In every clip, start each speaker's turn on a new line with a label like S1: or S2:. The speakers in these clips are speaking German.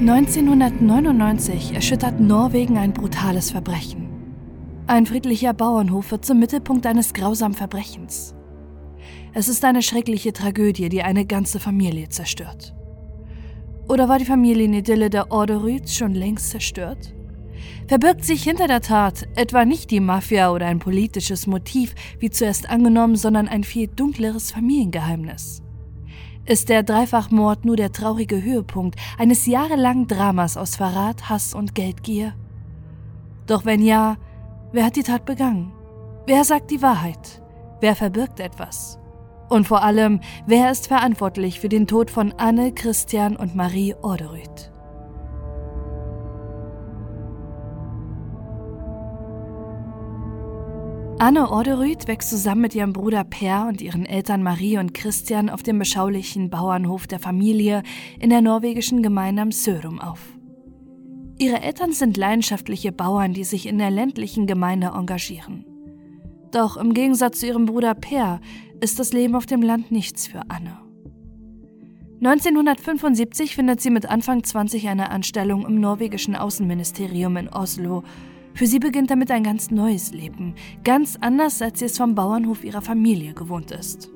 S1: 1999 erschüttert Norwegen ein brutales Verbrechen. Ein friedlicher Bauernhof wird zum Mittelpunkt eines grausamen Verbrechens. Es ist eine schreckliche Tragödie, die eine ganze Familie zerstört. Oder war die Familienidylle der Orderüds schon längst zerstört? Verbirgt sich hinter der Tat etwa nicht die Mafia oder ein politisches Motiv, wie zuerst angenommen, sondern ein viel dunkleres Familiengeheimnis? Ist der Dreifachmord nur der traurige Höhepunkt eines jahrelangen Dramas aus Verrat, Hass und Geldgier? Doch wenn ja, wer hat die Tat begangen? Wer sagt die Wahrheit? Wer verbirgt etwas? Und vor allem, wer ist verantwortlich für den Tod von Anne, Christian und Marie Orderud? Anne Orderud wächst zusammen mit ihrem Bruder Per und ihren Eltern Marie und Christian auf dem beschaulichen Bauernhof der Familie in der norwegischen Gemeinde am Sörum auf. Ihre Eltern sind leidenschaftliche Bauern, die sich in der ländlichen Gemeinde engagieren. Doch im Gegensatz zu ihrem Bruder Per ist das Leben auf dem Land nichts für Anne. 1975 findet sie mit Anfang 20 eine Anstellung im norwegischen Außenministerium in Oslo für sie beginnt damit ein ganz neues Leben, ganz anders, als sie es vom Bauernhof ihrer Familie gewohnt ist.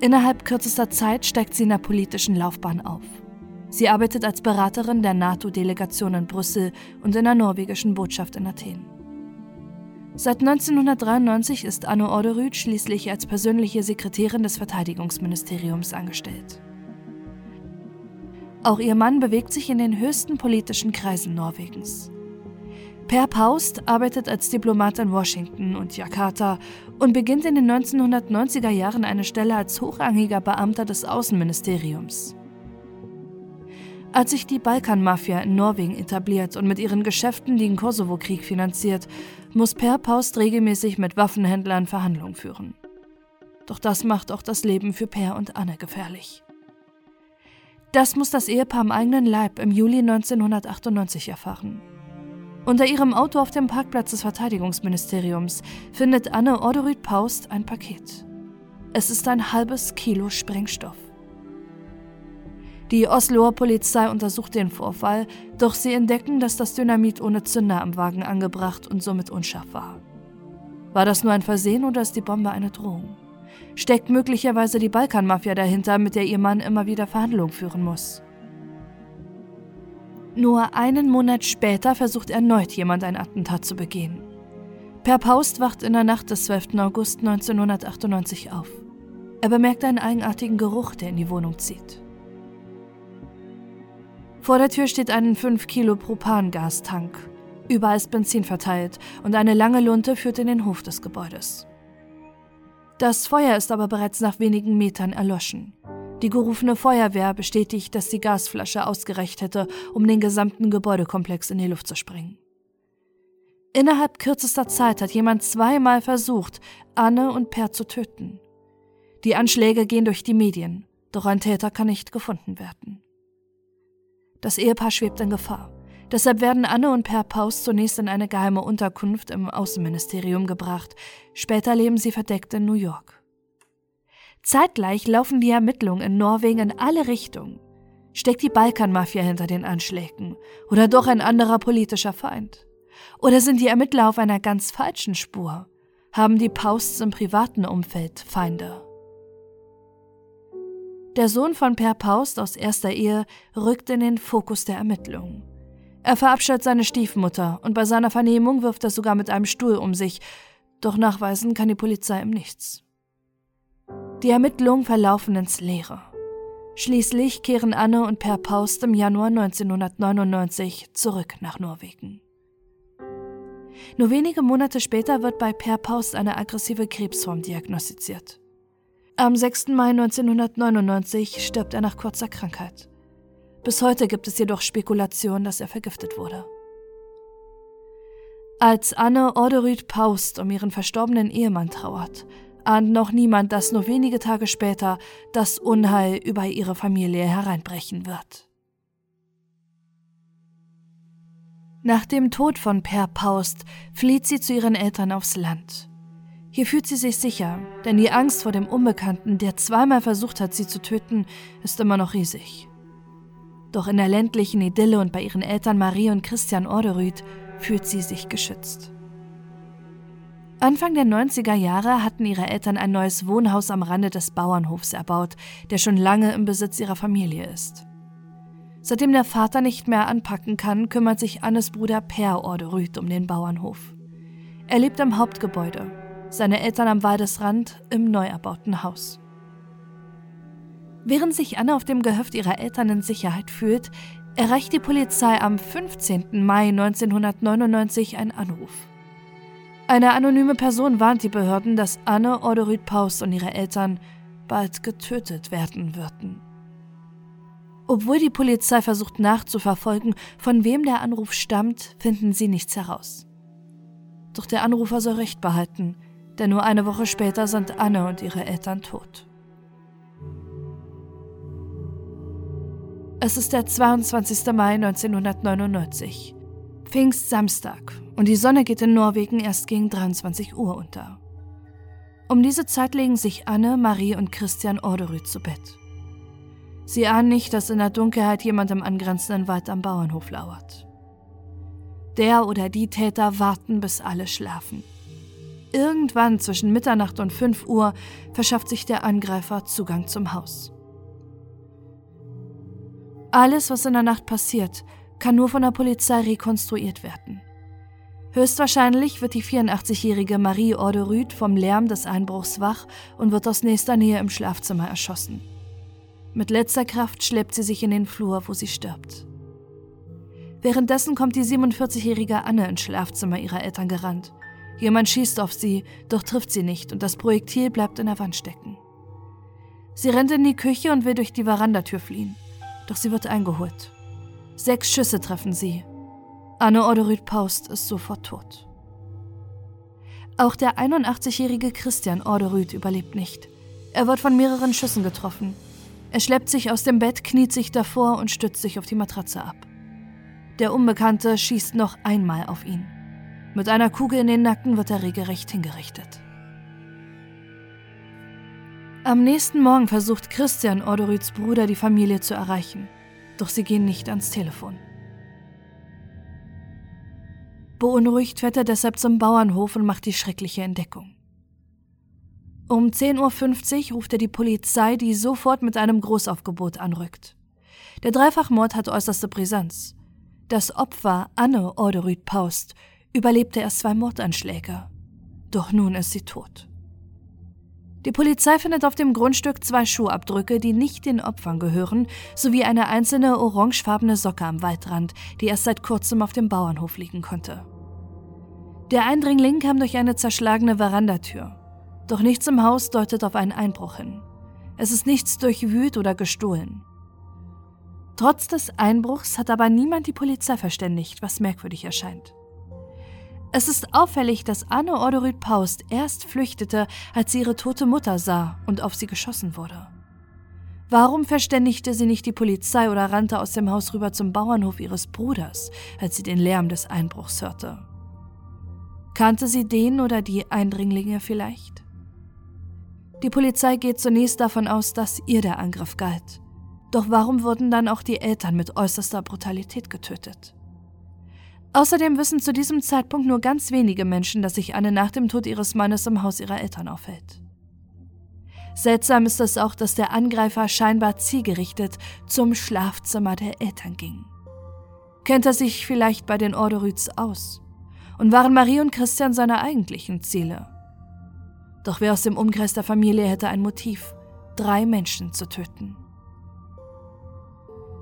S1: Innerhalb kürzester Zeit steigt sie in der politischen Laufbahn auf. Sie arbeitet als Beraterin der NATO-Delegation in Brüssel und in der norwegischen Botschaft in Athen. Seit 1993 ist Anne Orderud schließlich als persönliche Sekretärin des Verteidigungsministeriums angestellt. Auch ihr Mann bewegt sich in den höchsten politischen Kreisen Norwegens. Per Paust arbeitet als Diplomat in Washington und Jakarta und beginnt in den 1990er Jahren eine Stelle als hochrangiger Beamter des Außenministeriums. Als sich die Balkanmafia in Norwegen etabliert und mit ihren Geschäften den Kosovo-Krieg finanziert, muss Per Paust regelmäßig mit Waffenhändlern Verhandlungen führen. Doch das macht auch das Leben für Per und Anne gefährlich. Das muss das Ehepaar am eigenen Leib im Juli 1998 erfahren. Unter ihrem Auto auf dem Parkplatz des Verteidigungsministeriums findet Anne Orderud Paust ein Paket. Es ist ein halbes Kilo Sprengstoff. Die Osloer Polizei untersucht den Vorfall, doch sie entdecken, dass das Dynamit ohne Zünder am Wagen angebracht und somit unscharf war. War das nur ein Versehen oder ist die Bombe eine Drohung? Steckt möglicherweise die Balkanmafia dahinter, mit der ihr Mann immer wieder Verhandlungen führen muss? Nur einen Monat später versucht erneut jemand ein Attentat zu begehen. Per Paust wacht in der Nacht des 12. August 1998 auf. Er bemerkt einen eigenartigen Geruch, der in die Wohnung zieht. Vor der Tür steht ein 5 Kilo Propangastank. Überall ist Benzin verteilt und eine lange Lunte führt in den Hof des Gebäudes. Das Feuer ist aber bereits nach wenigen Metern erloschen. Die gerufene Feuerwehr bestätigt, dass die Gasflasche ausgereicht hätte, um den gesamten Gebäudekomplex in die Luft zu sprengen. Innerhalb kürzester Zeit hat jemand zweimal versucht, Anne und Per zu töten. Die Anschläge gehen durch die Medien, doch ein Täter kann nicht gefunden werden. Das Ehepaar schwebt in Gefahr. Deshalb werden Anne und Per Paus zunächst in eine geheime Unterkunft im Außenministerium gebracht. Später leben sie verdeckt in New York. Zeitgleich laufen die Ermittlungen in Norwegen in alle Richtungen. Steckt die Balkanmafia hinter den Anschlägen oder doch ein anderer politischer Feind? Oder sind die Ermittler auf einer ganz falschen Spur? Haben die Pausts im privaten Umfeld Feinde? Der Sohn von Per Paust aus erster Ehe rückt in den Fokus der Ermittlungen. Er verabscheut seine Stiefmutter und bei seiner Vernehmung wirft er sogar mit einem Stuhl um sich, doch nachweisen kann die Polizei ihm nichts. Die Ermittlungen verlaufen ins Leere. Schließlich kehren Anne und Per Paust im Januar 1999 zurück nach Norwegen. Nur wenige Monate später wird bei Per Paust eine aggressive Krebsform diagnostiziert. Am 6. Mai 1999 stirbt er nach kurzer Krankheit. Bis heute gibt es jedoch Spekulationen, dass er vergiftet wurde. Als Anne Orderud Paust um ihren verstorbenen Ehemann trauert, ahnt noch niemand, dass nur wenige Tage später das Unheil über ihre Familie hereinbrechen wird. Nach dem Tod von Per Paust flieht sie zu ihren Eltern aufs Land. Hier fühlt sie sich sicher, denn die Angst vor dem Unbekannten, der zweimal versucht hat, sie zu töten, ist immer noch riesig. Doch in der ländlichen Idylle und bei ihren Eltern Marie und Christian Orderüth fühlt sie sich geschützt. Anfang der 90er Jahre hatten ihre Eltern ein neues Wohnhaus am Rande des Bauernhofs erbaut, der schon lange im Besitz ihrer Familie ist. Seitdem der Vater nicht mehr anpacken kann, kümmert sich Annes Bruder Per Orderüth um den Bauernhof. Er lebt im Hauptgebäude, seine Eltern am Waldesrand im neu erbauten Haus. Während sich Anne auf dem Gehöft ihrer Eltern in Sicherheit fühlt, erreicht die Polizei am 15. Mai 1999 einen Anruf. Eine anonyme Person warnt die Behörden, dass Anne Orderud Paus und ihre Eltern bald getötet werden würden. Obwohl die Polizei versucht nachzuverfolgen, von wem der Anruf stammt, finden sie nichts heraus. Doch der Anrufer soll Recht behalten, denn nur eine Woche später sind Anne und ihre Eltern tot. Es ist der 22. Mai 1999, Pfingstsamstag, und die Sonne geht in Norwegen erst gegen 23 Uhr unter. Um diese Zeit legen sich Anne, Marie und Christian Orderud zu Bett. Sie ahnen nicht, dass in der Dunkelheit jemand im angrenzenden Wald am Bauernhof lauert. Der oder die Täter warten, bis alle schlafen. Irgendwann zwischen Mitternacht und 5 Uhr verschafft sich der Angreifer Zugang zum Haus. Alles, was in der Nacht passiert, kann nur von der Polizei rekonstruiert werden. Höchstwahrscheinlich wird die 84-jährige Marie Orderüth vom Lärm des Einbruchs wach und wird aus nächster Nähe im Schlafzimmer erschossen. Mit letzter Kraft schleppt sie sich in den Flur, wo sie stirbt. Währenddessen kommt die 47-jährige Anne ins Schlafzimmer ihrer Eltern gerannt. Jemand schießt auf sie, doch trifft sie nicht und das Projektil bleibt in der Wand stecken. Sie rennt in die Küche und will durch die Verandatür fliehen, doch sie wird eingeholt. Sechs Schüsse treffen sie, Anne Orderud Paust ist sofort tot. Auch der 81-jährige Christian Orderud überlebt nicht. Er wird von mehreren Schüssen getroffen. Er schleppt sich aus dem Bett, kniet sich davor und stützt sich auf die Matratze ab. Der Unbekannte schießt noch einmal auf ihn. Mit einer Kugel in den Nacken wird er regelrecht hingerichtet. Am nächsten Morgen versucht Christian Orderuds Bruder die Familie zu erreichen, doch sie gehen nicht ans Telefon. Beunruhigt fährt er deshalb zum Bauernhof und macht die schreckliche Entdeckung. Um 10.50 Uhr ruft er die Polizei, die sofort mit einem Großaufgebot anrückt. Der Dreifachmord hat äußerste Brisanz. Das Opfer, Anne Orderud Paust, überlebte erst zwei Mordanschläge. Doch nun ist sie tot. Die Polizei findet auf dem Grundstück zwei Schuhabdrücke, die nicht den Opfern gehören, sowie eine einzelne orangefarbene Socke am Waldrand, die erst seit kurzem auf dem Bauernhof liegen konnte. Der Eindringling kam durch eine zerschlagene Verandatür. Doch nichts im Haus deutet auf einen Einbruch hin. Es ist nichts durchwühlt oder gestohlen. Trotz des Einbruchs hat aber niemand die Polizei verständigt, was merkwürdig erscheint. Es ist auffällig, dass Anne Orderud Paust erst flüchtete, als sie ihre tote Mutter sah und auf sie geschossen wurde. Warum verständigte sie nicht die Polizei oder rannte aus dem Haus rüber zum Bauernhof ihres Bruders, als sie den Lärm des Einbruchs hörte? Kannte sie den oder die Eindringlinge vielleicht? Die Polizei geht zunächst davon aus, dass ihr der Angriff galt. Doch warum wurden dann auch die Eltern mit äußerster Brutalität getötet? Außerdem wissen zu diesem Zeitpunkt nur ganz wenige Menschen, dass sich Anne nach dem Tod ihres Mannes im Haus ihrer Eltern aufhält. Seltsam ist es auch, dass der Angreifer scheinbar zielgerichtet zum Schlafzimmer der Eltern ging. Kennt er sich vielleicht bei den Orderüts aus? Und waren Marie und Christian seine eigentlichen Ziele? Doch wer aus dem Umkreis der Familie hätte ein Motiv, drei Menschen zu töten?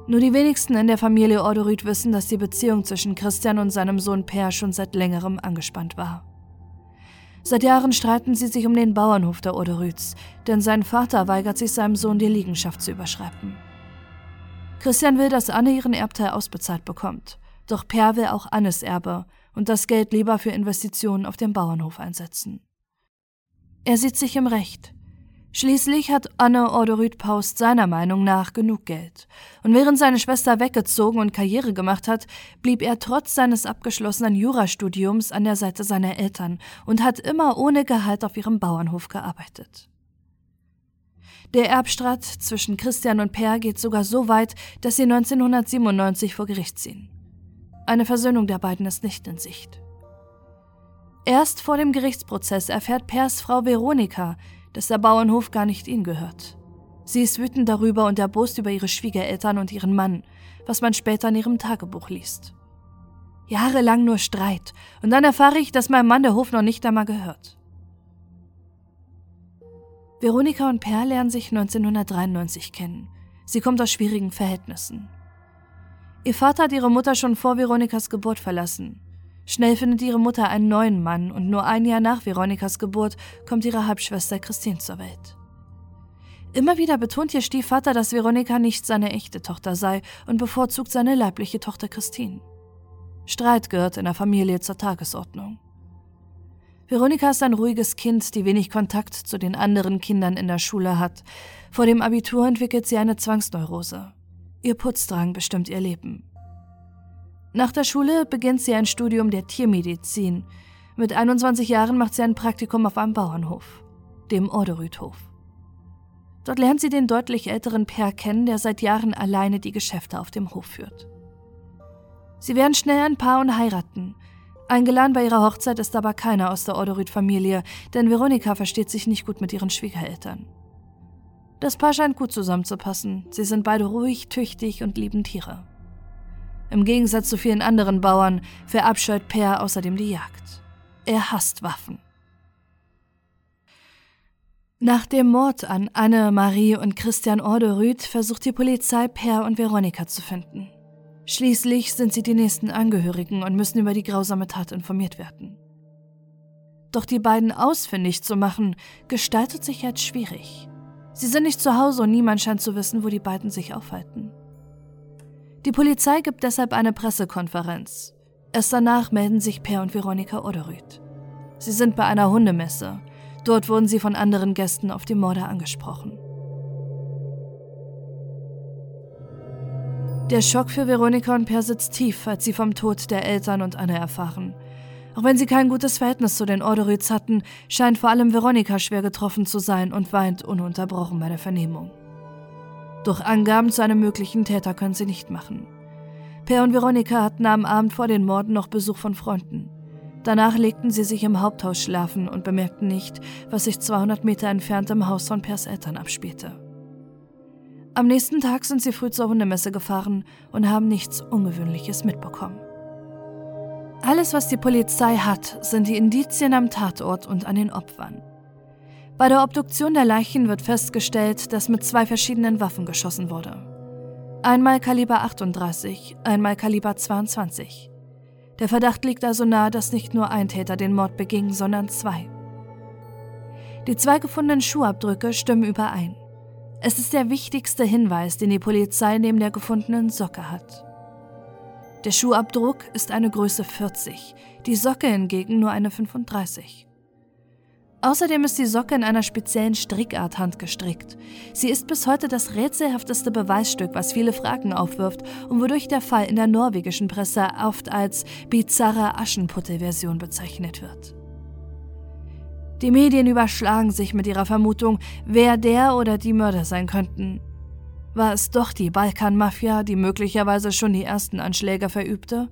S1: Nur die wenigsten in der Familie Orderud wissen, dass die Beziehung zwischen Christian und seinem Sohn Per schon seit längerem angespannt war. Seit Jahren streiten sie sich um den Bauernhof der Orderüds, denn sein Vater weigert sich seinem Sohn die Liegenschaft zu überschreiben. Christian will, dass Anne ihren Erbteil ausbezahlt bekommt, doch Per will auch Annes Erbe und das Geld lieber für Investitionen auf dem Bauernhof einsetzen. Er sieht sich im Recht, Schließlich hat Anne Orderud Paust seiner Meinung nach genug Geld. Und während seine Schwester weggezogen und Karriere gemacht hat, blieb er trotz seines abgeschlossenen Jurastudiums an der Seite seiner Eltern und hat immer ohne Gehalt auf ihrem Bauernhof gearbeitet. Der Erbstreit zwischen Christian und Per geht sogar so weit, dass sie 1997 vor Gericht ziehen. Eine Versöhnung der beiden ist nicht in Sicht. Erst vor dem Gerichtsprozess erfährt Pers Frau Veronika, dass der Bauernhof gar nicht ihnen gehört. Sie ist wütend darüber und erbost über ihre Schwiegereltern und ihren Mann, was man später in ihrem Tagebuch liest. Jahrelang nur Streit, und dann erfahre ich, dass mein Mann der Hof noch nicht einmal gehört. Veronika und Per lernen sich 1993 kennen. Sie kommt aus schwierigen Verhältnissen. Ihr Vater hat ihre Mutter schon vor Veronikas Geburt verlassen. Schnell findet ihre Mutter einen neuen Mann und nur ein Jahr nach Veronikas Geburt kommt ihre Halbschwester Christine zur Welt. Immer wieder betont ihr Stiefvater, dass Veronika nicht seine echte Tochter sei und bevorzugt seine leibliche Tochter Christine. Streit gehört in der Familie zur Tagesordnung. Veronika ist ein ruhiges Kind, die wenig Kontakt zu den anderen Kindern in der Schule hat. Vor dem Abitur entwickelt sie eine Zwangsneurose. Ihr Putzdrang bestimmt ihr Leben. Nach der Schule beginnt sie ein Studium der Tiermedizin. Mit 21 Jahren macht sie ein Praktikum auf einem Bauernhof, dem Orderüdhof. Dort lernt sie den deutlich älteren Per kennen, der seit Jahren alleine die Geschäfte auf dem Hof führt. Sie werden schnell ein Paar und heiraten, Eingeladen bei ihrer Hochzeit ist aber keiner aus der Orderud-Familie, denn Veronika versteht sich nicht gut mit ihren Schwiegereltern. Das Paar scheint gut zusammenzupassen. Sie sind beide ruhig, tüchtig und lieben Tiere. Im Gegensatz zu vielen anderen Bauern verabscheut Per außerdem die Jagd. Er hasst Waffen. Nach dem Mord an Anne, Marie und Christian Orderud versucht die Polizei Per und Veronika zu finden. Schließlich sind sie die nächsten Angehörigen und müssen über die grausame Tat informiert werden. Doch die beiden ausfindig zu machen, gestaltet sich als schwierig. Sie sind nicht zu Hause und niemand scheint zu wissen, wo die beiden sich aufhalten. Die Polizei gibt deshalb eine Pressekonferenz. Erst danach melden sich Per und Veronika Oderüth. Sie sind bei einer Hundemesse. Dort wurden sie von anderen Gästen auf die Morde angesprochen. Der Schock für Veronika und Per sitzt tief, als sie vom Tod der Eltern und Anne erfahren. Auch wenn sie kein gutes Verhältnis zu den Orderits hatten, scheint vor allem Veronika schwer getroffen zu sein und weint ununterbrochen bei der Vernehmung. Doch Angaben zu einem möglichen Täter können sie nicht machen. Per und Veronika hatten am Abend vor den Morden noch Besuch von Freunden. Danach legten sie sich im Haupthaus schlafen und bemerkten nicht, was sich 200 Meter entfernt im Haus von Pers Eltern abspielte. Am nächsten Tag sind sie früh zur Hundemesse gefahren und haben nichts Ungewöhnliches mitbekommen. Alles, was die Polizei hat, sind die Indizien am Tatort und an den Opfern. Bei der Obduktion der Leichen wird festgestellt, dass mit zwei verschiedenen Waffen geschossen wurde. Einmal Kaliber 38, einmal Kaliber 22. Der Verdacht liegt also nahe, dass nicht nur ein Täter den Mord beging, sondern zwei. Die zwei gefundenen Schuhabdrücke stimmen überein. Es ist der wichtigste Hinweis, den die Polizei neben der gefundenen Socke hat. Der Schuhabdruck ist eine Größe 40, die Socke hingegen nur eine 35. Außerdem ist die Socke in einer speziellen Strickart handgestrickt. Sie ist bis heute das rätselhafteste Beweisstück, was viele Fragen aufwirft und wodurch der Fall in der norwegischen Presse oft als bizarre Aschenputtel-Version bezeichnet wird. Die Medien überschlagen sich mit ihrer Vermutung, wer der oder die Mörder sein könnten. War es doch die Balkanmafia, die möglicherweise schon die ersten Anschläge verübte?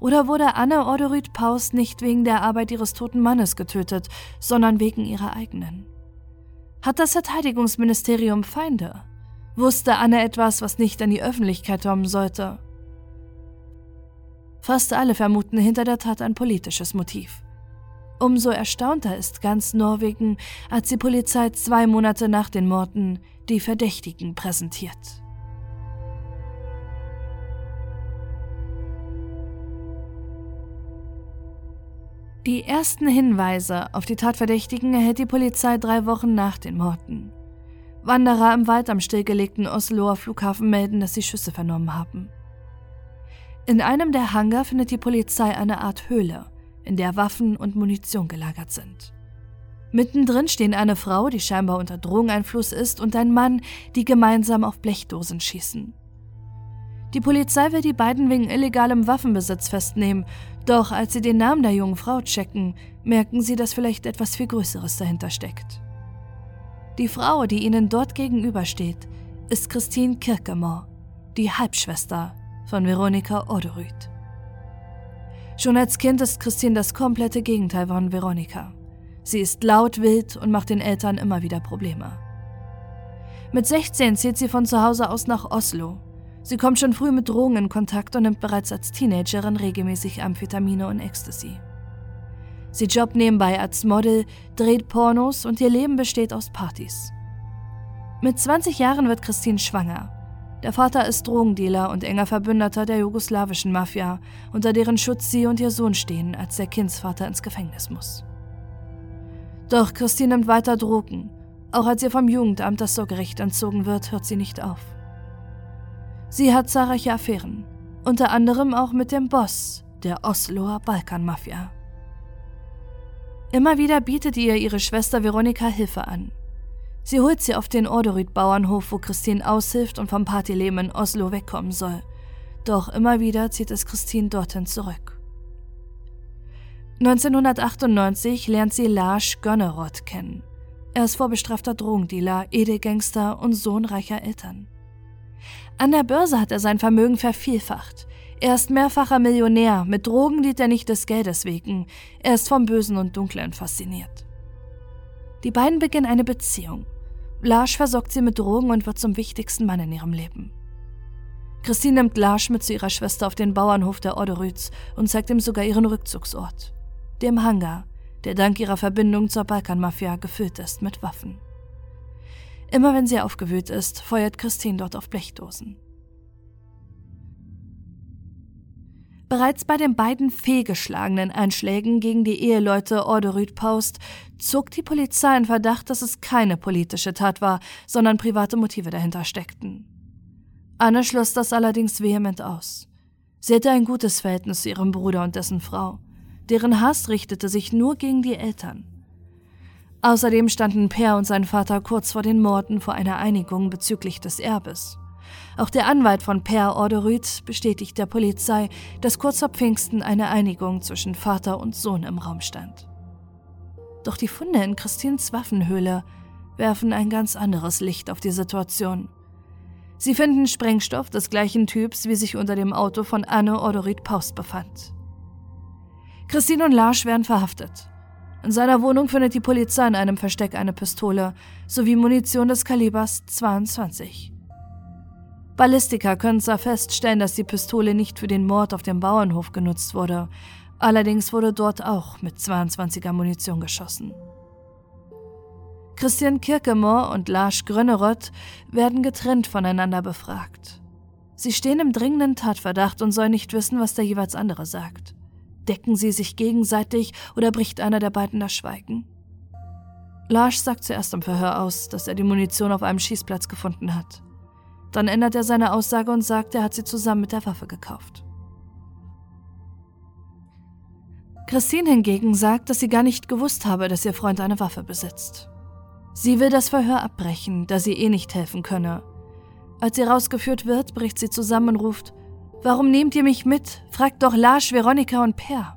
S1: Oder wurde Anne Orderud Paus nicht wegen der Arbeit ihres toten Mannes getötet, sondern wegen ihrer eigenen? Hat das Verteidigungsministerium Feinde? Wusste Anne etwas, was nicht an die Öffentlichkeit kommen sollte? Fast alle vermuten hinter der Tat ein politisches Motiv. Umso erstaunter ist ganz Norwegen, als die Polizei zwei Monate nach den Morden die Verdächtigen präsentiert. Die ersten Hinweise auf die Tatverdächtigen erhält die Polizei drei Wochen nach den Morden. Wanderer im Wald am stillgelegten Osloer Flughafen melden, dass sie Schüsse vernommen haben. In einem der Hangar findet die Polizei eine Art Höhle, in der Waffen und Munition gelagert sind. Mittendrin stehen eine Frau, die scheinbar unter Drogeneinfluss ist, und ein Mann, die gemeinsam auf Blechdosen schießen. Die Polizei will die beiden wegen illegalem Waffenbesitz festnehmen, doch als sie den Namen der jungen Frau checken, merken sie, dass vielleicht etwas viel Größeres dahinter steckt. Die Frau, die ihnen dort gegenübersteht, ist Christine Kirkemore, die Halbschwester von Veronika Oderud. Schon als Kind ist Christine das komplette Gegenteil von Veronika. Sie ist laut, wild und macht den Eltern immer wieder Probleme. Mit 16 zieht sie von zu Hause aus nach Oslo. Sie kommt schon früh mit Drogen in Kontakt und nimmt bereits als Teenagerin regelmäßig Amphetamine und Ecstasy. Sie jobbt nebenbei als Model, dreht Pornos und ihr Leben besteht aus Partys. Mit 20 Jahren wird Christine schwanger. Der Vater ist Drogendealer und enger Verbündeter der jugoslawischen Mafia, unter deren Schutz sie und ihr Sohn stehen, als der Kindsvater ins Gefängnis muss. Doch Christine nimmt weiter Drogen. Auch als ihr vom Jugendamt das Sorgerecht entzogen wird, hört sie nicht auf. Sie hat zahlreiche Affären, unter anderem auch mit dem Boss der Osloer Balkanmafia. Immer wieder bietet ihr ihre Schwester Veronika Hilfe an. Sie holt sie auf den Orderud-Bauernhof, wo Christine aushilft und vom Partyleben in Oslo wegkommen soll. Doch immer wieder zieht es Christine dorthin zurück. 1998 lernt sie Lars Gönneroth kennen. Er ist vorbestrafter Drogendealer, Edelgangster und Sohn reicher Eltern. An der Börse hat er sein Vermögen vervielfacht. Er ist mehrfacher Millionär, mit Drogen dient er nicht des Geldes wegen, er ist vom Bösen und Dunklen fasziniert. Die beiden beginnen eine Beziehung. Lars versorgt sie mit Drogen und wird zum wichtigsten Mann in ihrem Leben. Christine nimmt Lars mit zu ihrer Schwester auf den Bauernhof der Orderüts und zeigt ihm sogar ihren Rückzugsort, dem Hangar, der dank ihrer Verbindung zur Balkanmafia gefüllt ist mit Waffen. Immer wenn sie aufgewühlt ist, feuert Christine dort auf Blechdosen. Bereits bei den beiden fehlgeschlagenen Einschlägen gegen die Eheleute Orderud Post zog die Polizei in Verdacht, dass es keine politische Tat war, sondern private Motive dahinter steckten. Anne schloss das allerdings vehement aus. Sie hatte ein gutes Verhältnis zu ihrem Bruder und dessen Frau. Deren Hass richtete sich nur gegen die Eltern. Außerdem standen Per und sein Vater kurz vor den Morden vor einer Einigung bezüglich des Erbes. Auch der Anwalt von Per Orderud bestätigt der Polizei, dass kurz vor Pfingsten eine Einigung zwischen Vater und Sohn im Raum stand. Doch die Funde in Christins Waffenhöhle werfen ein ganz anderes Licht auf die Situation. Sie finden Sprengstoff des gleichen Typs, wie sich unter dem Auto von Anne Orderud Paust befand. Christine und Lars werden verhaftet. In seiner Wohnung findet die Polizei in einem Versteck eine Pistole sowie Munition des Kalibers 22. Ballistiker können zwar feststellen, dass die Pistole nicht für den Mord auf dem Bauernhof genutzt wurde, allerdings wurde dort auch mit 22er Munition geschossen. Christian Kirkemore und Lars Grönerott werden getrennt voneinander befragt. Sie stehen im dringenden Tatverdacht und sollen nicht wissen, was der jeweils andere sagt. Decken sie sich gegenseitig oder bricht einer der beiden das Schweigen? Lars sagt zuerst im Verhör aus, dass er die Munition auf einem Schießplatz gefunden hat. Dann ändert er seine Aussage und sagt, er hat sie zusammen mit der Waffe gekauft. Christine hingegen sagt, dass sie gar nicht gewusst habe, dass ihr Freund eine Waffe besitzt. Sie will das Verhör abbrechen, da sie eh nicht helfen könne. Als sie rausgeführt wird, bricht sie zusammen und ruft: Warum nehmt ihr mich mit? Fragt doch Lars, Veronika und Per.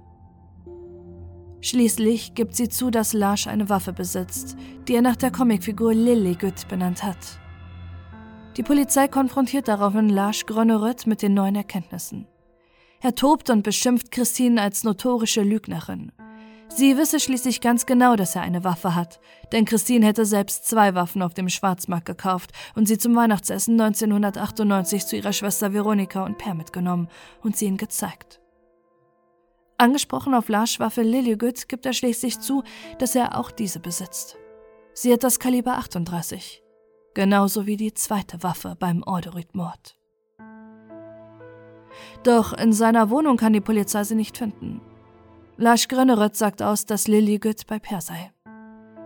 S1: Schließlich gibt sie zu, dass Lars eine Waffe besitzt, die er nach der Comicfigur Lilligüt benannt hat. Die Polizei konfrontiert daraufhin Lars Grönerött mit den neuen Erkenntnissen. Er tobt und beschimpft Christine als notorische Lügnerin. Sie wisse schließlich ganz genau, dass er eine Waffe hat, denn Christine hätte selbst zwei Waffen auf dem Schwarzmarkt gekauft und sie zum Weihnachtsessen 1998 zu ihrer Schwester Veronika und Per mitgenommen und sie ihnen gezeigt. Angesprochen auf Lars Waffe Lilligüt gibt er schließlich zu, dass er auch diese besitzt. Sie hat das Kaliber 38 genauso wie die zweite Waffe beim Orderud-Mord. Doch in seiner Wohnung kann die Polizei sie nicht finden. Lars Gröneröth sagt aus, dass Lilligüt bei Per sei.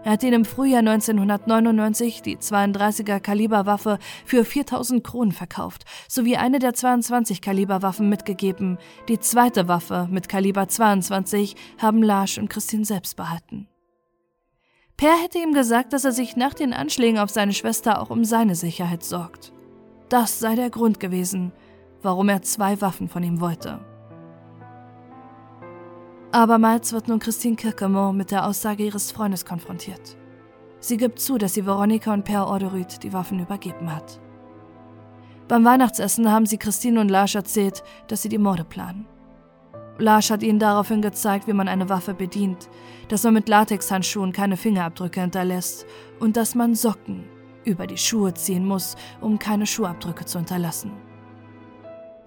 S1: Er hat ihn im Frühjahr 1999 die 32er Kaliberwaffe für 4000 Kronen verkauft, sowie eine der 22 Kaliberwaffen mitgegeben. Die zweite Waffe mit Kaliber 22 haben Lars und Christine selbst behalten. Per hätte ihm gesagt, dass er sich nach den Anschlägen auf seine Schwester auch um seine Sicherheit sorgt. Das sei der Grund gewesen, warum er zwei Waffen von ihm wollte. Abermals wird nun Christine Kirkemore mit der Aussage ihres Freundes konfrontiert. Sie gibt zu, dass sie Veronika und Per Orderud die Waffen übergeben hat. Beim Weihnachtsessen haben sie Christine und Lars erzählt, dass sie die Morde planen. Lars hat ihnen daraufhin gezeigt, wie man eine Waffe bedient, dass man mit Latexhandschuhen keine Fingerabdrücke hinterlässt und dass man Socken über die Schuhe ziehen muss, um keine Schuhabdrücke zu hinterlassen.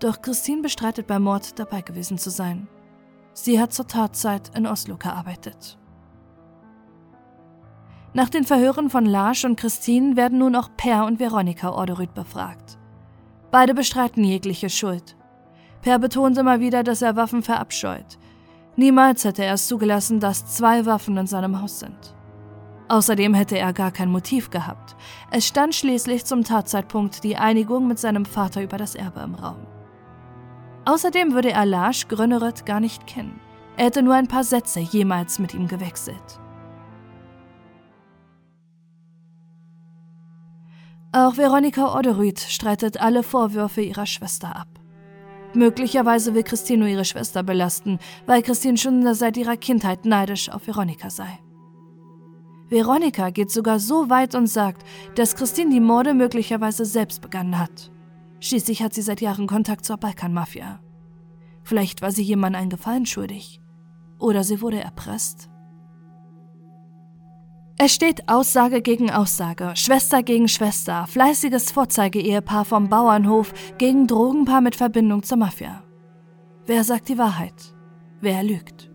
S1: Doch Christine bestreitet beim Mord dabei gewesen zu sein. Sie hat zur Tatzeit in Oslo gearbeitet. Nach den Verhören von Lars und Christine werden nun auch Per und Veronika Orderud befragt. Beide bestreiten jegliche Schuld. Per betont immer wieder, dass er Waffen verabscheut. Niemals hätte er es zugelassen, dass zwei Waffen in seinem Haus sind. Außerdem hätte er gar kein Motiv gehabt. Es stand schließlich zum Tatzeitpunkt die Einigung mit seinem Vater über das Erbe im Raum. Außerdem würde er Lars Grönneret gar nicht kennen. Er hätte nur ein paar Sätze jemals mit ihm gewechselt. Auch Veronika Odderud streitet alle Vorwürfe ihrer Schwester ab. Möglicherweise will Christine ihre Schwester belasten, weil Christine schon seit ihrer Kindheit neidisch auf Veronika sei. Veronika geht sogar so weit und sagt, dass Christine die Morde möglicherweise selbst begangen hat. Schließlich hat sie seit Jahren Kontakt zur Balkanmafia. Vielleicht war sie jemandem einen Gefallen schuldig. Oder sie wurde erpresst. Es steht Aussage gegen Aussage, Schwester gegen Schwester, fleißiges Vorzeige-Ehepaar vom Bauernhof gegen Drogenpaar mit Verbindung zur Mafia. Wer sagt die Wahrheit? Wer lügt?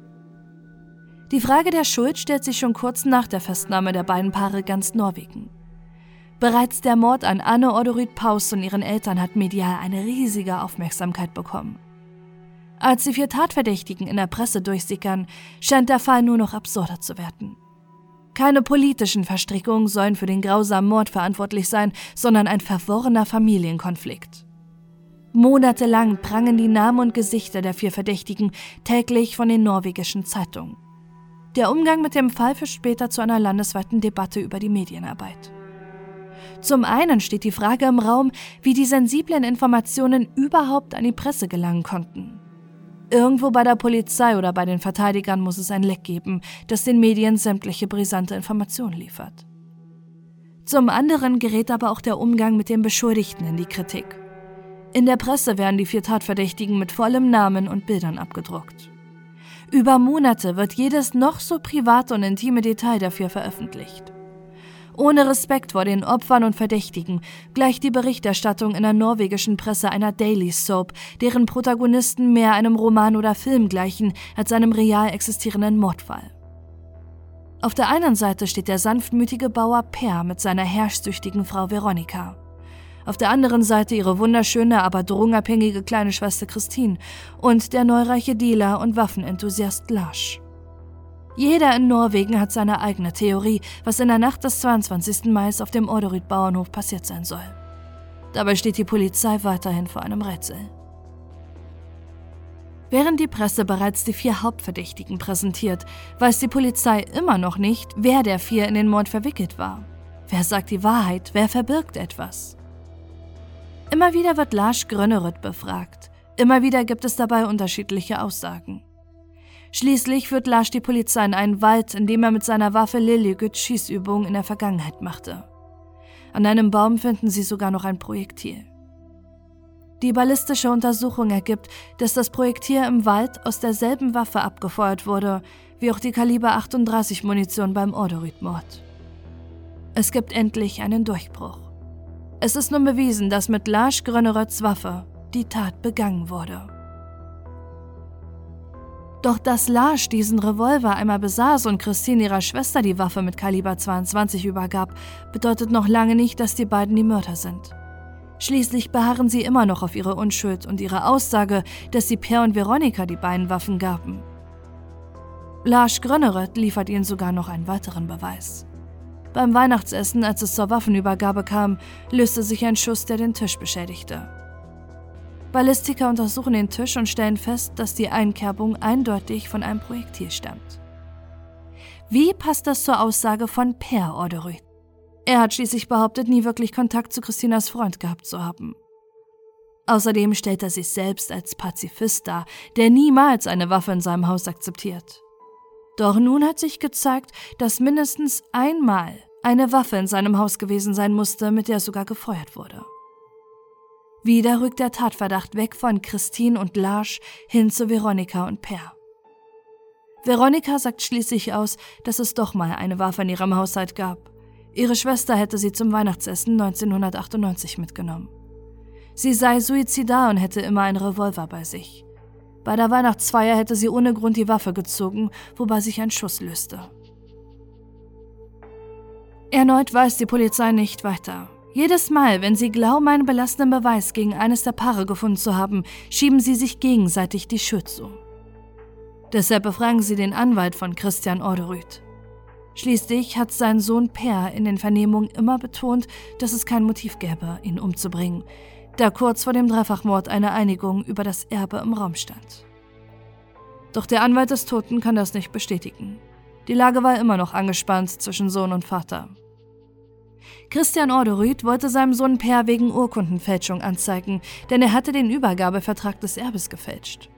S1: Die Frage der Schuld stellt sich schon kurz nach der Festnahme der beiden Paare ganz Norwegen. Bereits der Mord an Anne Odoryd Paus und ihren Eltern hat medial eine riesige Aufmerksamkeit bekommen. Als die vier Tatverdächtigen in der Presse durchsickern, scheint der Fall nur noch absurder zu werden. Keine politischen Verstrickungen sollen für den grausamen Mord verantwortlich sein, sondern ein verworrener Familienkonflikt. Monatelang prangen die Namen und Gesichter der vier Verdächtigen täglich von den norwegischen Zeitungen. Der Umgang mit dem Fall führt später zu einer landesweiten Debatte über die Medienarbeit. Zum einen steht die Frage im Raum, wie die sensiblen Informationen überhaupt an die Presse gelangen konnten. Irgendwo bei der Polizei oder bei den Verteidigern muss es ein Leck geben, das den Medien sämtliche brisante Informationen liefert. Zum anderen gerät aber auch der Umgang mit den Beschuldigten in die Kritik. In der Presse werden die vier Tatverdächtigen mit vollem Namen und Bildern abgedruckt. Über Monate wird jedes noch so private und intime Detail dafür veröffentlicht. Ohne Respekt vor den Opfern und Verdächtigen gleicht die Berichterstattung in der norwegischen Presse einer Daily Soap, deren Protagonisten mehr einem Roman oder Film gleichen als einem real existierenden Mordfall. Auf der einen Seite steht der sanftmütige Bauer Per mit seiner herrschsüchtigen Frau Veronika. Auf der anderen Seite ihre wunderschöne, aber drogenabhängige kleine Schwester Christine und der neureiche Dealer und Waffenenthusiast Lars. Jeder in Norwegen hat seine eigene Theorie, was in der Nacht des 22. Mai auf dem Orderud-Bauernhof passiert sein soll. Dabei steht die Polizei weiterhin vor einem Rätsel. Während die Presse bereits die vier Hauptverdächtigen präsentiert, weiß die Polizei immer noch nicht, wer der vier in den Mord verwickelt war. Wer sagt die Wahrheit, wer verbirgt etwas? Immer wieder wird Lars Grönerud befragt. Immer wieder gibt es dabei unterschiedliche Aussagen. Schließlich führt Lars die Polizei in einen Wald, in dem er mit seiner Waffe Lilligüt Schießübungen in der Vergangenheit machte. An einem Baum finden sie sogar noch ein Projektil. Die ballistische Untersuchung ergibt, dass das Projektil im Wald aus derselben Waffe abgefeuert wurde, wie auch die Kaliber 38 Munition beim Orderud-Mord. Es gibt endlich einen Durchbruch. Es ist nun bewiesen, dass mit Lars Gröneröds Waffe die Tat begangen wurde. Doch dass Lars diesen Revolver einmal besaß und Christine ihrer Schwester die Waffe mit Kaliber 22 übergab, bedeutet noch lange nicht, dass die beiden die Mörder sind. Schließlich beharren sie immer noch auf ihre Unschuld und ihre Aussage, dass sie Per und Veronika die beiden Waffen gaben. Lars Grönneret liefert ihnen sogar noch einen weiteren Beweis. Beim Weihnachtsessen, als es zur Waffenübergabe kam, löste sich ein Schuss, der den Tisch beschädigte. Ballistiker untersuchen den Tisch und stellen fest, dass die Einkerbung eindeutig von einem Projektil stammt. Wie passt das zur Aussage von Per Orderud? Er hat schließlich behauptet, nie wirklich Kontakt zu Christinas Freund gehabt zu haben. Außerdem stellt er sich selbst als Pazifist dar, der niemals eine Waffe in seinem Haus akzeptiert. Doch nun hat sich gezeigt, dass mindestens einmal eine Waffe in seinem Haus gewesen sein musste, mit der sogar gefeuert wurde. Wieder rückt der Tatverdacht weg von Christine und Lars hin zu Veronika und Per. Veronika sagt schließlich aus, dass es doch mal eine Waffe in ihrem Haushalt gab. Ihre Schwester hätte sie zum Weihnachtsessen 1998 mitgenommen. Sie sei suizidar und hätte immer einen Revolver bei sich. Bei der Weihnachtsfeier hätte sie ohne Grund die Waffe gezogen, wobei sich ein Schuss löste. Erneut weiß die Polizei nicht weiter. Jedes Mal, wenn sie glauben, einen belastenden Beweis gegen eines der Paare gefunden zu haben, schieben sie sich gegenseitig die Schuld zu. Deshalb befragen sie den Anwalt von Christian Orderud. Schließlich hat sein Sohn Per in den Vernehmungen immer betont, dass es kein Motiv gäbe, ihn umzubringen, da kurz vor dem Dreifachmord eine Einigung über das Erbe im Raum stand. Doch der Anwalt des Toten kann das nicht bestätigen. Die Lage war immer noch angespannt zwischen Sohn und Vater. Christian Orderud wollte seinem Sohn Per wegen Urkundenfälschung anzeigen, denn er hatte den Übergabevertrag des Erbes gefälscht.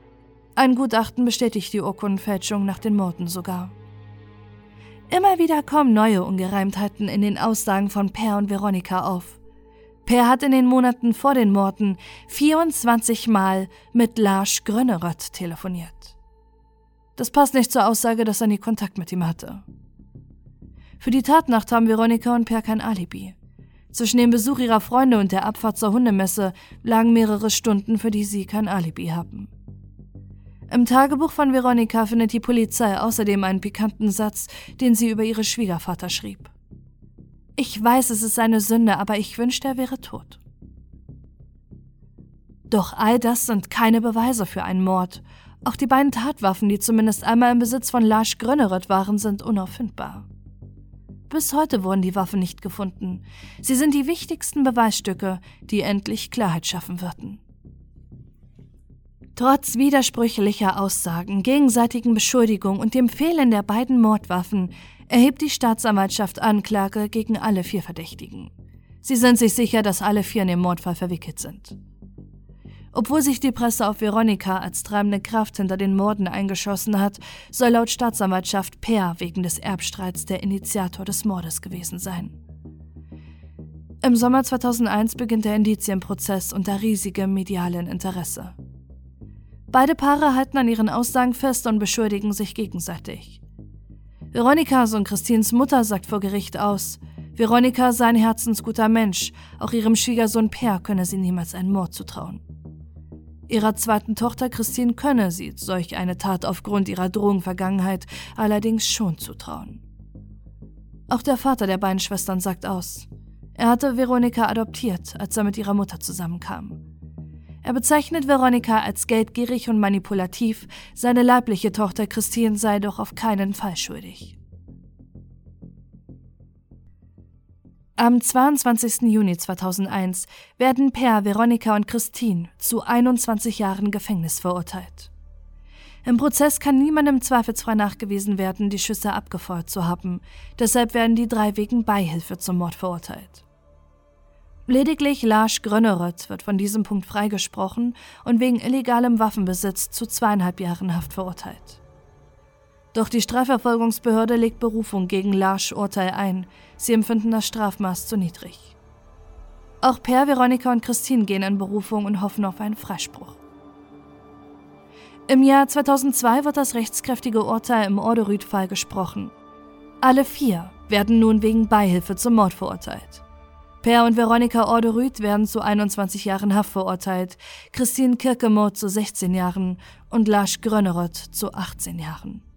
S1: Ein Gutachten bestätigt die Urkundenfälschung nach den Morden sogar. Immer wieder kommen neue Ungereimtheiten in den Aussagen von Per und Veronika auf. Per hat in den Monaten vor den Morden 24 Mal mit Lars Grönerött telefoniert. Das passt nicht zur Aussage, dass er nie Kontakt mit ihm hatte. Für die Tatnacht haben Veronika und Per kein Alibi. Zwischen dem Besuch ihrer Freunde und der Abfahrt zur Hundemesse lagen mehrere Stunden, für die sie kein Alibi haben. Im Tagebuch von Veronika findet die Polizei außerdem einen pikanten Satz, den sie über ihre Schwiegervater schrieb. Ich weiß, es ist eine Sünde, aber ich wünschte, er wäre tot. Doch all das sind keine Beweise für einen Mord. Auch die beiden Tatwaffen, die zumindest einmal im Besitz von Lars Grönneret waren, sind unauffindbar. Bis heute wurden die Waffen nicht gefunden. Sie sind die wichtigsten Beweisstücke, die endlich Klarheit schaffen würden. Trotz widersprüchlicher Aussagen, gegenseitigen Beschuldigungen und dem Fehlen der beiden Mordwaffen erhebt die Staatsanwaltschaft Anklage gegen alle vier Verdächtigen. Sie sind sich sicher, dass alle vier in den Mordfall verwickelt sind. Obwohl sich die Presse auf Veronika als treibende Kraft hinter den Morden eingeschossen hat, soll laut Staatsanwaltschaft Per wegen des Erbstreits der Initiator des Mordes gewesen sein. Im Sommer 2001 beginnt der Indizienprozess unter riesigem medialen Interesse. Beide Paare halten an ihren Aussagen fest und beschuldigen sich gegenseitig. Veronikas und Christins Mutter sagt vor Gericht aus, Veronika sei ein herzensguter Mensch, auch ihrem Schwiegersohn Per könne sie niemals einen Mord zutrauen. Ihrer zweiten Tochter Christine könne sie solch eine Tat aufgrund ihrer Drogenvergangenheit allerdings schon zutrauen. Auch der Vater der beiden Schwestern sagt aus. Er hatte Veronika adoptiert, als er mit ihrer Mutter zusammenkam. Er bezeichnet Veronika als geldgierig und manipulativ, seine leibliche Tochter Christine sei doch auf keinen Fall schuldig. Am 22. Juni 2001 werden Per, Veronika und Christine zu 21 Jahren Gefängnis verurteilt. Im Prozess kann niemandem zweifelsfrei nachgewiesen werden, die Schüsse abgefeuert zu haben. Deshalb werden die drei wegen Beihilfe zum Mord verurteilt. Lediglich Lars Gröneröth wird von diesem Punkt freigesprochen und wegen illegalem Waffenbesitz zu zweieinhalb Jahren Haft verurteilt. Doch die Strafverfolgungsbehörde legt Berufung gegen Lars Urteil ein. Sie empfinden das Strafmaß zu niedrig. Auch Per, Veronika und Christine gehen in Berufung und hoffen auf einen Freispruch. Im Jahr 2002 wird das rechtskräftige Urteil im Orderüd-Fall gesprochen. Alle vier werden nun wegen Beihilfe zum Mord verurteilt. Per und Veronika Orderüth werden zu 21 Jahren Haft verurteilt, Christine Kirkemoth zu 16 Jahren und Lars Grönerott zu 18 Jahren.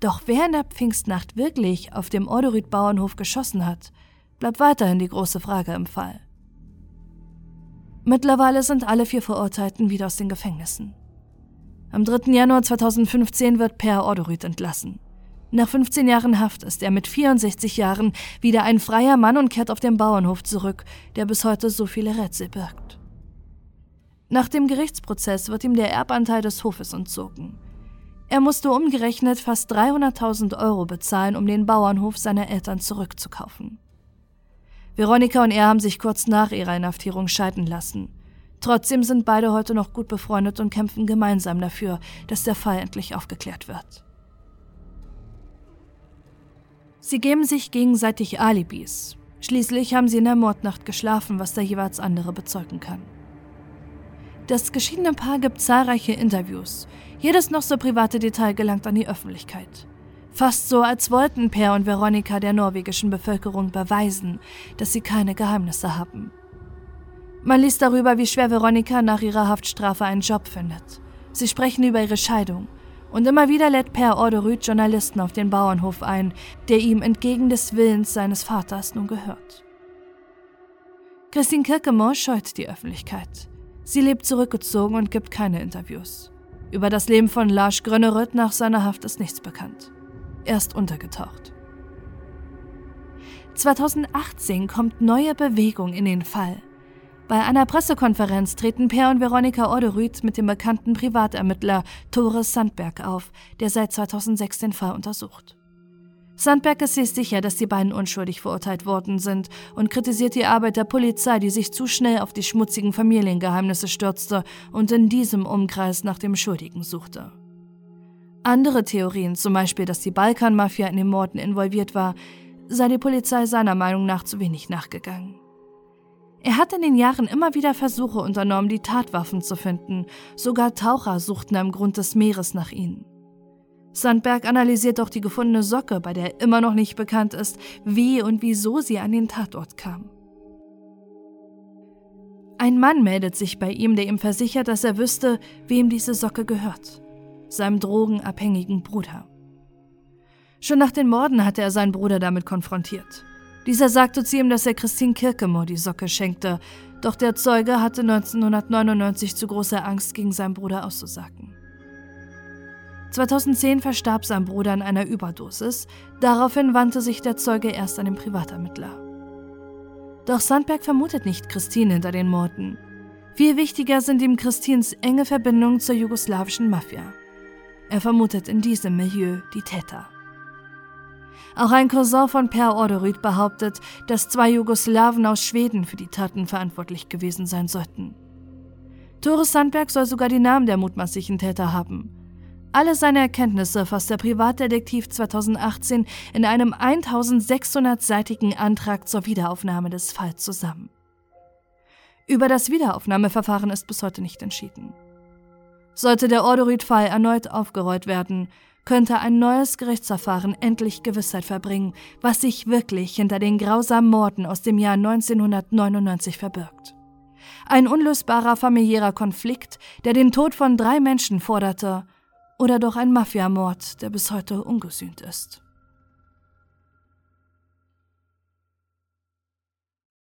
S1: Doch wer in der Pfingstnacht wirklich auf dem Orderüth Bauernhof geschossen hat, bleibt weiterhin die große Frage im Fall. Mittlerweile sind alle vier Verurteilten wieder aus den Gefängnissen. Am 3. Januar 2015 wird Per Orderüth entlassen. Nach 15 Jahren Haft ist er mit 64 Jahren wieder ein freier Mann und kehrt auf den Bauernhof zurück, der bis heute so viele Rätsel birgt. Nach dem Gerichtsprozess wird ihm der Erbanteil des Hofes entzogen. Er musste umgerechnet fast 300.000 Euro bezahlen, um den Bauernhof seiner Eltern zurückzukaufen. Veronika und er haben sich kurz nach ihrer Inhaftierung scheiden lassen. Trotzdem sind beide heute noch gut befreundet und kämpfen gemeinsam dafür, dass der Fall endlich aufgeklärt wird. Sie geben sich gegenseitig Alibis. Schließlich haben sie in der Mordnacht geschlafen, was der jeweils andere bezeugen kann. Das geschiedene Paar gibt zahlreiche Interviews. Jedes noch so private Detail gelangt an die Öffentlichkeit. Fast so, als wollten Per und Veronika der norwegischen Bevölkerung beweisen, dass sie keine Geheimnisse haben. Man liest darüber, wie schwer Veronika nach ihrer Haftstrafe einen Job findet. Sie sprechen über ihre Scheidung. Und immer wieder lädt Per Orderud Journalisten auf den Bauernhof ein, der ihm entgegen des Willens seines Vaters nun gehört. Christine Kirkemore scheut die Öffentlichkeit. Sie lebt zurückgezogen und gibt keine Interviews. Über das Leben von Lars Gröneröd nach seiner Haft ist nichts bekannt. Er ist untergetaucht. 2018 kommt neue Bewegung in den Fall. Bei einer Pressekonferenz treten Per und Veronika Orderud mit dem bekannten Privatermittler Tore Sandberg auf, der seit 2006 den Fall untersucht. Sandberg ist sich sicher, dass die beiden unschuldig verurteilt worden sind und kritisiert die Arbeit der Polizei, die sich zu schnell auf die schmutzigen Familiengeheimnisse stürzte und in diesem Umkreis nach dem Schuldigen suchte. Andere Theorien, zum Beispiel, dass die Balkanmafia in den Morden involviert war, sei die Polizei seiner Meinung nach zu wenig nachgegangen. Er hat in den Jahren immer wieder Versuche unternommen, die Tatwaffen zu finden. Sogar Taucher suchten am Grund des Meeres nach ihnen. Sandberg analysiert auch die gefundene Socke, bei der immer noch nicht bekannt ist, wie und wieso sie an den Tatort kam. Ein Mann meldet sich bei ihm, der ihm versichert, dass er wüsste, wem diese Socke gehört. Seinem drogenabhängigen Bruder. Schon nach den Morden hatte er seinen Bruder damit konfrontiert. Dieser sagte zu ihm, dass er Christine Kirkemore die Socke schenkte, doch der Zeuge hatte 1999 zu große Angst, gegen seinen Bruder auszusagen. 2010 verstarb sein Bruder an einer Überdosis, daraufhin wandte sich der Zeuge erst an den Privatermittler. Doch Sandberg vermutet nicht Christine hinter den Morden. Viel wichtiger sind ihm Christins enge Verbindungen zur jugoslawischen Mafia. Er vermutet in diesem Milieu die Täter. Auch ein Cousin von Per Orderud behauptet, dass zwei Jugoslawen aus Schweden für die Taten verantwortlich gewesen sein sollten. Tore Sandberg soll sogar die Namen der mutmaßlichen Täter haben. Alle seine Erkenntnisse fasst der Privatdetektiv 2018 in einem 1600-seitigen Antrag zur Wiederaufnahme des Falls zusammen. Über das Wiederaufnahmeverfahren ist bis heute nicht entschieden. Sollte der Orderud-Fall erneut aufgerollt werden, könnte ein neues Gerichtsverfahren endlich Gewissheit verbringen, was sich wirklich hinter den grausamen Morden aus dem Jahr 1999 verbirgt. Ein unlösbarer familiärer Konflikt, der den Tod von drei Menschen forderte, oder doch ein Mafiamord, der bis heute ungesühnt ist.